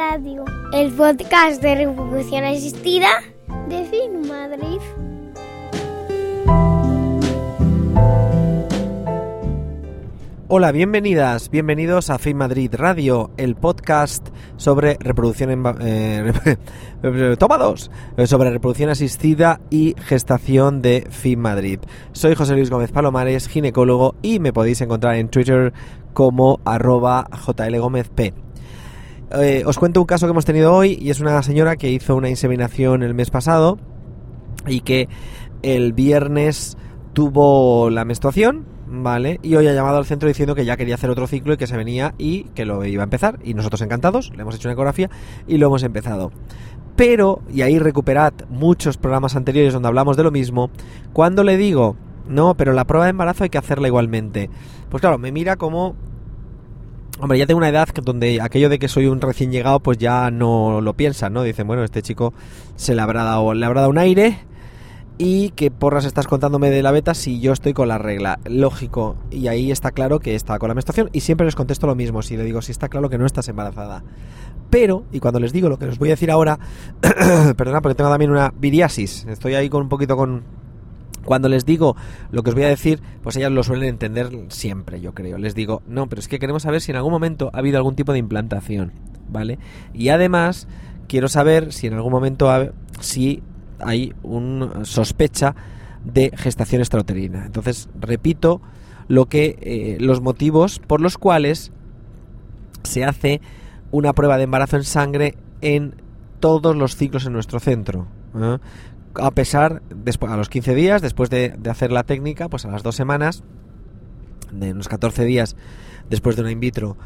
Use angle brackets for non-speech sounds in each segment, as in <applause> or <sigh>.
Radio, el podcast de reproducción asistida de Fit Madrid. Hola, bienvenidas, bienvenidos a Fin Madrid Radio, el podcast sobre reproducción en, eh, <laughs> toma dos, eh, sobre reproducción asistida y gestación de Fin Madrid. Soy José Luis Gómez Palomares, ginecólogo, y me podéis encontrar en Twitter como arroba jlgómezp. Eh, os cuento un caso que hemos tenido hoy y es una señora que hizo una inseminación el mes pasado y que el viernes tuvo la menstruación, ¿vale? Y hoy ha llamado al centro diciendo que ya quería hacer otro ciclo y que se venía y que lo iba a empezar. Y nosotros encantados, le hemos hecho una ecografía y lo hemos empezado. Pero, y ahí recuperad muchos programas anteriores donde hablamos de lo mismo, cuando le digo, no, pero la prueba de embarazo hay que hacerla igualmente. Pues claro, me mira como Hombre, ya tengo una edad donde aquello de que soy un recién llegado, pues ya no lo piensan, ¿no? Dicen, bueno, este chico se le habrá dado, le habrá dado un aire y qué porras estás contándome de la beta si yo estoy con la regla. Lógico, y ahí está claro que está con la menstruación y siempre les contesto lo mismo, si le digo si está claro que no estás embarazada. Pero, y cuando les digo lo que os voy a decir ahora, <clears throat> perdona porque tengo también una viriasis, estoy ahí con un poquito con cuando les digo lo que os voy a decir, pues ellas lo suelen entender siempre, yo creo. Les digo, no, pero es que queremos saber si en algún momento ha habido algún tipo de implantación, ¿vale? Y además, quiero saber si en algún momento si hay una sospecha de gestación extrauterina. Entonces, repito lo que eh, los motivos por los cuales se hace una prueba de embarazo en sangre en todos los ciclos en nuestro centro. ¿eh? A pesar, después, a los 15 días, después de, de, hacer la técnica, pues a las dos semanas, de unos 14 días después de una in vitro,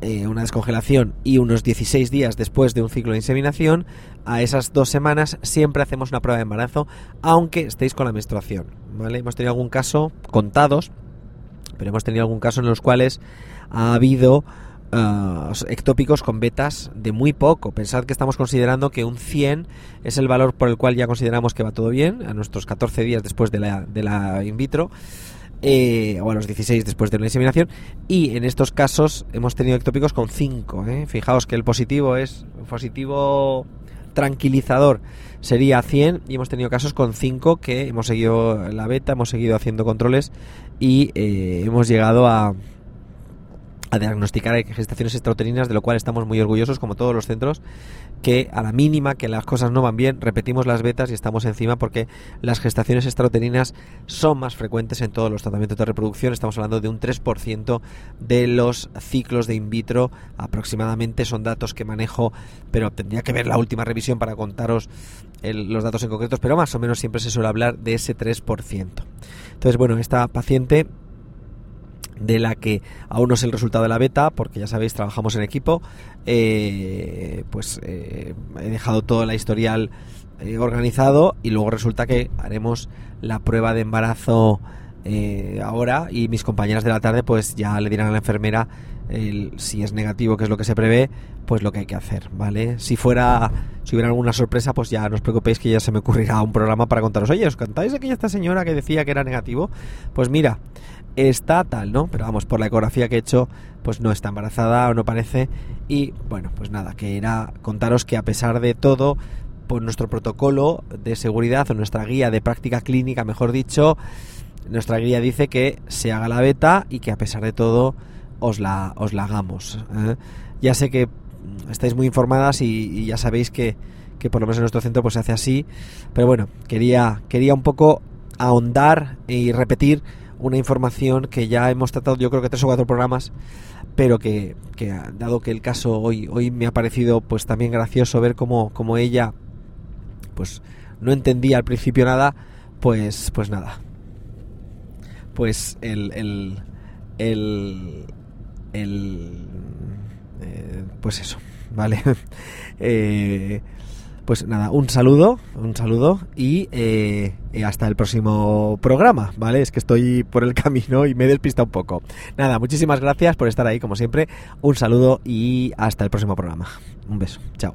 eh, una descongelación y unos 16 días después de un ciclo de inseminación, a esas dos semanas siempre hacemos una prueba de embarazo, aunque estéis con la menstruación. ¿vale? Hemos tenido algún caso, contados, pero hemos tenido algún caso en los cuales ha habido Uh, ectópicos con betas de muy poco. Pensad que estamos considerando que un 100 es el valor por el cual ya consideramos que va todo bien, a nuestros 14 días después de la, de la in vitro, eh, o a los 16 después de la inseminación, y en estos casos hemos tenido ectópicos con 5. ¿eh? Fijaos que el positivo es positivo tranquilizador sería 100 y hemos tenido casos con 5 que hemos seguido la beta, hemos seguido haciendo controles y eh, hemos llegado a a diagnosticar gestaciones extrauterinas, de lo cual estamos muy orgullosos, como todos los centros, que a la mínima que las cosas no van bien, repetimos las betas y estamos encima porque las gestaciones extrauterinas son más frecuentes en todos los tratamientos de reproducción. Estamos hablando de un 3% de los ciclos de in vitro, aproximadamente son datos que manejo, pero tendría que ver la última revisión para contaros los datos en concretos, pero más o menos siempre se suele hablar de ese 3%. Entonces, bueno, esta paciente de la que aún no es el resultado de la beta, porque ya sabéis, trabajamos en equipo, eh, pues eh, he dejado todo la historial eh, organizado y luego resulta que haremos la prueba de embarazo ahora y mis compañeras de la tarde pues ya le dirán a la enfermera el, si es negativo, que es lo que se prevé, pues lo que hay que hacer, ¿vale? Si fuera, si hubiera alguna sorpresa, pues ya no os preocupéis que ya se me ocurrirá un programa para contaros, oye, ¿os cantáis aquella esta señora que decía que era negativo? Pues mira, está tal, ¿no? Pero vamos, por la ecografía que he hecho, pues no está embarazada o no parece. Y bueno, pues nada, que era contaros que a pesar de todo, por nuestro protocolo de seguridad o nuestra guía de práctica clínica, mejor dicho, nuestra guía dice que se haga la beta y que a pesar de todo os la, os la hagamos. ¿eh? Ya sé que estáis muy informadas y, ya sabéis que, que, por lo menos en nuestro centro pues se hace así, pero bueno, quería, quería un poco ahondar y repetir una información que ya hemos tratado yo creo que tres o cuatro programas pero que, que dado que el caso hoy hoy me ha parecido pues también gracioso ver cómo, cómo ella pues no entendía al principio nada pues pues nada pues el el el, eh, pues eso <laughs> vale <laughs> eh, pues nada, un saludo, un saludo y eh, hasta el próximo programa, ¿vale? Es que estoy por el <laughs> camino y me he despistado un poco. Nada, muchísimas gracias por estar ahí, como siempre. Un saludo y hasta el próximo programa. Un beso, chao.